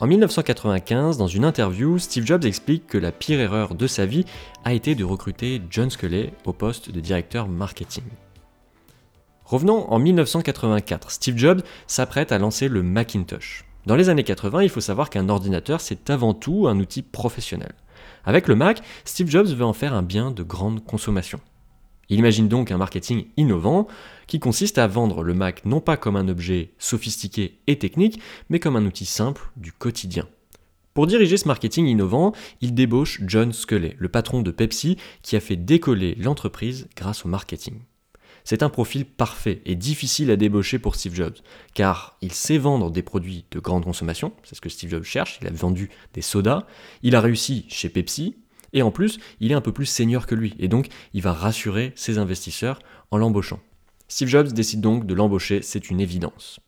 En 1995, dans une interview, Steve Jobs explique que la pire erreur de sa vie a été de recruter John Sculley au poste de directeur marketing. Revenons en 1984, Steve Jobs s'apprête à lancer le Macintosh. Dans les années 80, il faut savoir qu'un ordinateur, c'est avant tout un outil professionnel. Avec le Mac, Steve Jobs veut en faire un bien de grande consommation. Il imagine donc un marketing innovant qui consiste à vendre le Mac non pas comme un objet sophistiqué et technique, mais comme un outil simple du quotidien. Pour diriger ce marketing innovant, il débauche John Sculley, le patron de Pepsi, qui a fait décoller l'entreprise grâce au marketing. C'est un profil parfait et difficile à débaucher pour Steve Jobs, car il sait vendre des produits de grande consommation, c'est ce que Steve Jobs cherche, il a vendu des sodas, il a réussi chez Pepsi, et en plus, il est un peu plus senior que lui, et donc il va rassurer ses investisseurs en l'embauchant. Steve Jobs décide donc de l'embaucher, c'est une évidence.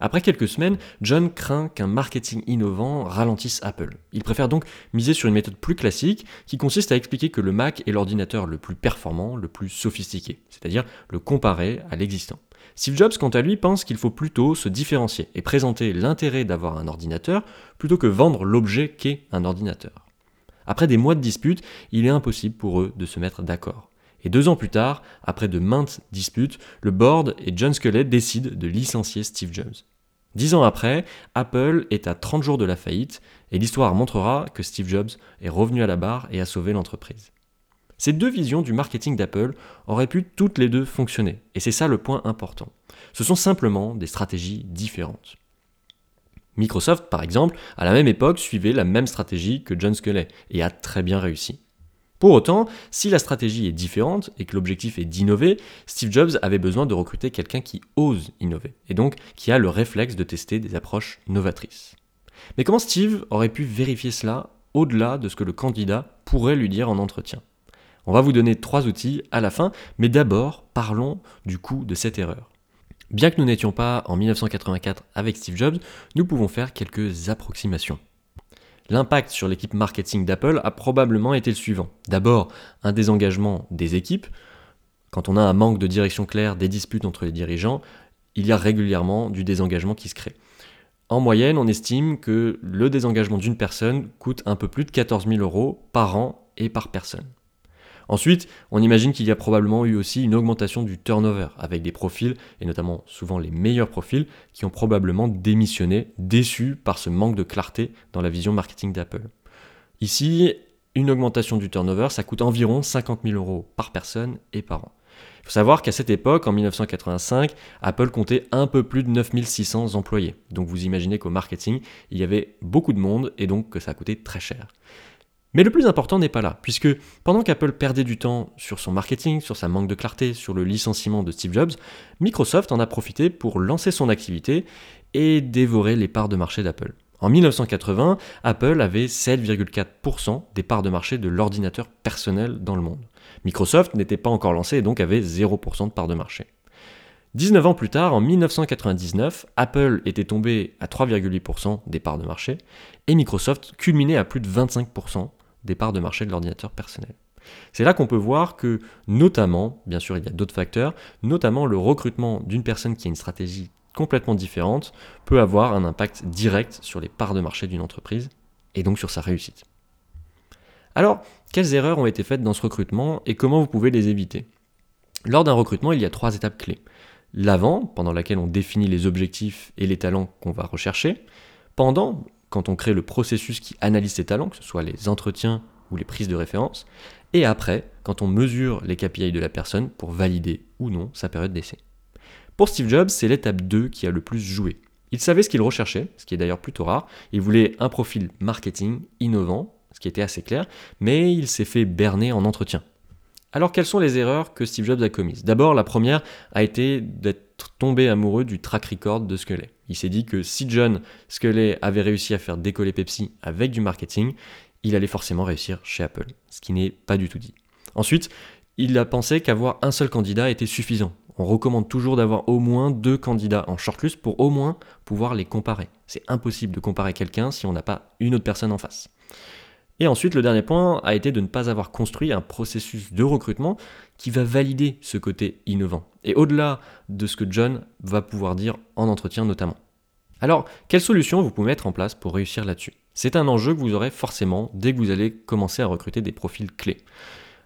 Après quelques semaines, John craint qu'un marketing innovant ralentisse Apple. Il préfère donc miser sur une méthode plus classique qui consiste à expliquer que le Mac est l'ordinateur le plus performant, le plus sophistiqué, c'est-à-dire le comparer à l'existant. Steve Jobs, quant à lui, pense qu'il faut plutôt se différencier et présenter l'intérêt d'avoir un ordinateur plutôt que vendre l'objet qu'est un ordinateur. Après des mois de disputes, il est impossible pour eux de se mettre d'accord. Et deux ans plus tard, après de maintes disputes, le board et John Sculley décident de licencier Steve Jobs. Dix ans après, Apple est à 30 jours de la faillite, et l'histoire montrera que Steve Jobs est revenu à la barre et a sauvé l'entreprise. Ces deux visions du marketing d'Apple auraient pu toutes les deux fonctionner, et c'est ça le point important. Ce sont simplement des stratégies différentes. Microsoft, par exemple, à la même époque, suivait la même stratégie que John Sculley et a très bien réussi. Pour autant, si la stratégie est différente et que l'objectif est d'innover, Steve Jobs avait besoin de recruter quelqu'un qui ose innover, et donc qui a le réflexe de tester des approches novatrices. Mais comment Steve aurait pu vérifier cela au-delà de ce que le candidat pourrait lui dire en entretien? On va vous donner trois outils à la fin, mais d'abord parlons du coût de cette erreur. Bien que nous n'étions pas en 1984 avec Steve Jobs, nous pouvons faire quelques approximations. L'impact sur l'équipe marketing d'Apple a probablement été le suivant. D'abord, un désengagement des équipes. Quand on a un manque de direction claire, des disputes entre les dirigeants, il y a régulièrement du désengagement qui se crée. En moyenne, on estime que le désengagement d'une personne coûte un peu plus de 14 000 euros par an et par personne. Ensuite, on imagine qu'il y a probablement eu aussi une augmentation du turnover, avec des profils, et notamment souvent les meilleurs profils, qui ont probablement démissionné, déçus par ce manque de clarté dans la vision marketing d'Apple. Ici, une augmentation du turnover, ça coûte environ 50 000 euros par personne et par an. Il faut savoir qu'à cette époque, en 1985, Apple comptait un peu plus de 9600 employés. Donc vous imaginez qu'au marketing, il y avait beaucoup de monde et donc que ça coûtait très cher. Mais le plus important n'est pas là, puisque pendant qu'Apple perdait du temps sur son marketing, sur sa manque de clarté, sur le licenciement de Steve Jobs, Microsoft en a profité pour lancer son activité et dévorer les parts de marché d'Apple. En 1980, Apple avait 7,4% des parts de marché de l'ordinateur personnel dans le monde. Microsoft n'était pas encore lancé et donc avait 0% de parts de marché. 19 ans plus tard, en 1999, Apple était tombé à 3,8% des parts de marché et Microsoft culminait à plus de 25% des parts de marché de l'ordinateur personnel. C'est là qu'on peut voir que, notamment, bien sûr il y a d'autres facteurs, notamment le recrutement d'une personne qui a une stratégie complètement différente peut avoir un impact direct sur les parts de marché d'une entreprise et donc sur sa réussite. Alors, quelles erreurs ont été faites dans ce recrutement et comment vous pouvez les éviter? Lors d'un recrutement, il y a trois étapes clés. L'avant, pendant laquelle on définit les objectifs et les talents qu'on va rechercher. Pendant, quand on crée le processus qui analyse ces talents, que ce soit les entretiens ou les prises de référence, et après, quand on mesure les KPI de la personne pour valider ou non sa période d'essai. Pour Steve Jobs, c'est l'étape 2 qui a le plus joué. Il savait ce qu'il recherchait, ce qui est d'ailleurs plutôt rare. Il voulait un profil marketing innovant, ce qui était assez clair, mais il s'est fait berner en entretien. Alors quelles sont les erreurs que Steve Jobs a commises? D'abord, la première a été d'être tombé amoureux du track record de Sculley. Il s'est dit que si John Sculley avait réussi à faire décoller Pepsi avec du marketing, il allait forcément réussir chez Apple, ce qui n'est pas du tout dit. Ensuite, il a pensé qu'avoir un seul candidat était suffisant. On recommande toujours d'avoir au moins deux candidats en shortlist pour au moins pouvoir les comparer. C'est impossible de comparer quelqu'un si on n'a pas une autre personne en face. Et ensuite, le dernier point a été de ne pas avoir construit un processus de recrutement qui va valider ce côté innovant. Et au-delà de ce que John va pouvoir dire en entretien notamment. Alors, quelles solutions vous pouvez mettre en place pour réussir là-dessus? C'est un enjeu que vous aurez forcément dès que vous allez commencer à recruter des profils clés.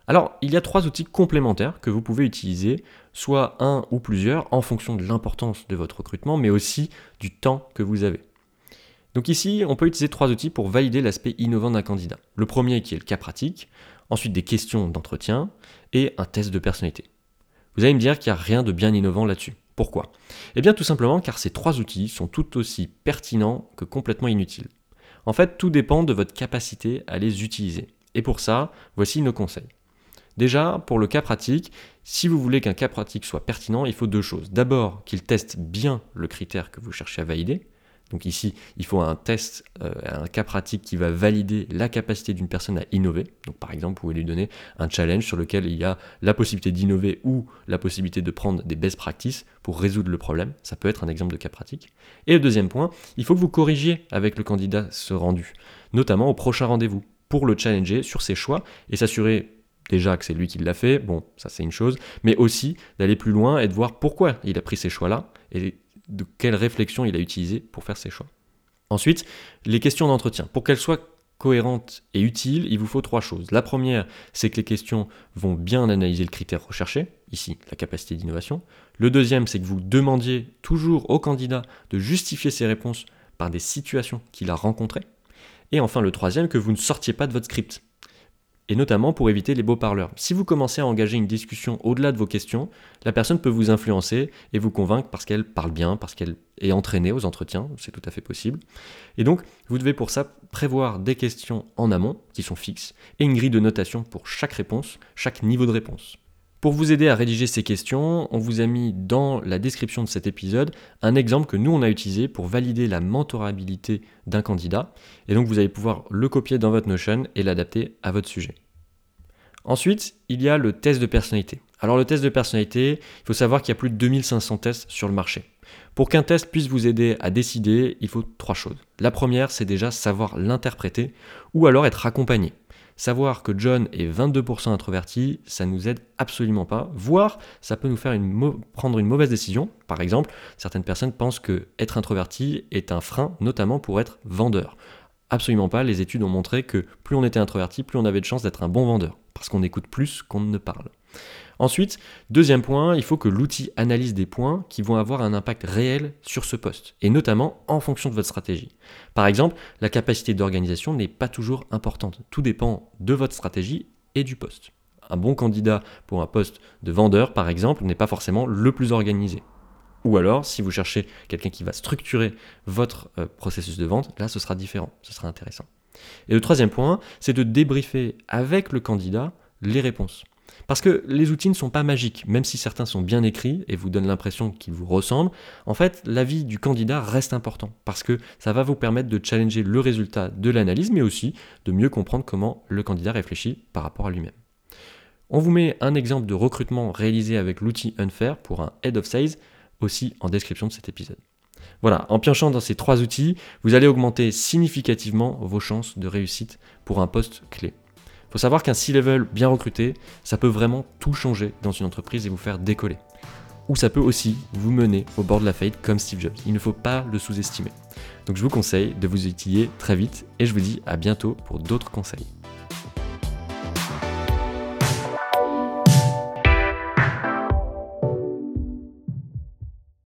Alors, il y a trois outils complémentaires que vous pouvez utiliser, soit un ou plusieurs, en fonction de l'importance de votre recrutement, mais aussi du temps que vous avez. Donc ici, on peut utiliser trois outils pour valider l'aspect innovant d'un candidat. Le premier qui est le cas pratique, ensuite des questions d'entretien et un test de personnalité. Vous allez me dire qu'il n'y a rien de bien innovant là-dessus. Pourquoi? Eh bien tout simplement car ces trois outils sont tout aussi pertinents que complètement inutiles. En fait, tout dépend de votre capacité à les utiliser. Et pour ça, voici nos conseils. Déjà, pour le cas pratique, si vous voulez qu'un cas pratique soit pertinent, il faut deux choses. D'abord, qu'il teste bien le critère que vous cherchez à valider, donc ici, il faut un test, euh, un cas pratique qui va valider la capacité d'une personne à innover. Donc par exemple, vous pouvez lui donner un challenge sur lequel il y a la possibilité d'innover ou la possibilité de prendre des best practices pour résoudre le problème. Ça peut être un exemple de cas pratique. Et le deuxième point, il faut que vous corrigiez avec le candidat ce rendu, notamment au prochain rendez-vous, pour le challenger sur ses choix et s'assurer déjà que c'est lui qui l'a fait, bon, ça c'est une chose, mais aussi d'aller plus loin et de voir pourquoi il a pris ces choix-là de quelle réflexion il a utilisé pour faire ses choix. Ensuite, les questions d'entretien. Pour qu'elles soient cohérentes et utiles, il vous faut trois choses. La première, c'est que les questions vont bien analyser le critère recherché, ici la capacité d'innovation. Le deuxième, c'est que vous demandiez toujours au candidat de justifier ses réponses par des situations qu'il a rencontrées. Et enfin, le troisième, que vous ne sortiez pas de votre script et notamment pour éviter les beaux parleurs. Si vous commencez à engager une discussion au-delà de vos questions, la personne peut vous influencer et vous convaincre parce qu'elle parle bien, parce qu'elle est entraînée aux entretiens, c'est tout à fait possible. Et donc, vous devez pour ça prévoir des questions en amont, qui sont fixes, et une grille de notation pour chaque réponse, chaque niveau de réponse. Pour vous aider à rédiger ces questions, on vous a mis dans la description de cet épisode un exemple que nous on a utilisé pour valider la mentorabilité d'un candidat. Et donc vous allez pouvoir le copier dans votre Notion et l'adapter à votre sujet. Ensuite, il y a le test de personnalité. Alors le test de personnalité, il faut savoir qu'il y a plus de 2500 tests sur le marché. Pour qu'un test puisse vous aider à décider, il faut trois choses. La première, c'est déjà savoir l'interpréter ou alors être accompagné. Savoir que John est 22% introverti, ça nous aide absolument pas, voire ça peut nous faire prendre une mauvaise décision. Par exemple, certaines personnes pensent que être introverti est un frein, notamment pour être vendeur. Absolument pas, les études ont montré que plus on était introverti, plus on avait de chances d'être un bon vendeur, parce qu'on écoute plus qu'on ne parle. Ensuite, deuxième point, il faut que l'outil analyse des points qui vont avoir un impact réel sur ce poste, et notamment en fonction de votre stratégie. Par exemple, la capacité d'organisation n'est pas toujours importante. Tout dépend de votre stratégie et du poste. Un bon candidat pour un poste de vendeur, par exemple, n'est pas forcément le plus organisé. Ou alors, si vous cherchez quelqu'un qui va structurer votre euh, processus de vente, là, ce sera différent, ce sera intéressant. Et le troisième point, c'est de débriefer avec le candidat les réponses. Parce que les outils ne sont pas magiques, même si certains sont bien écrits et vous donnent l'impression qu'ils vous ressemblent. En fait, l'avis du candidat reste important parce que ça va vous permettre de challenger le résultat de l'analyse, mais aussi de mieux comprendre comment le candidat réfléchit par rapport à lui-même. On vous met un exemple de recrutement réalisé avec l'outil Unfair pour un Head of Sales aussi en description de cet épisode. Voilà, en piochant dans ces trois outils, vous allez augmenter significativement vos chances de réussite pour un poste clé. Faut savoir qu'un C-level bien recruté, ça peut vraiment tout changer dans une entreprise et vous faire décoller. Ou ça peut aussi vous mener au bord de la faillite comme Steve Jobs. Il ne faut pas le sous-estimer. Donc je vous conseille de vous utiliser très vite et je vous dis à bientôt pour d'autres conseils.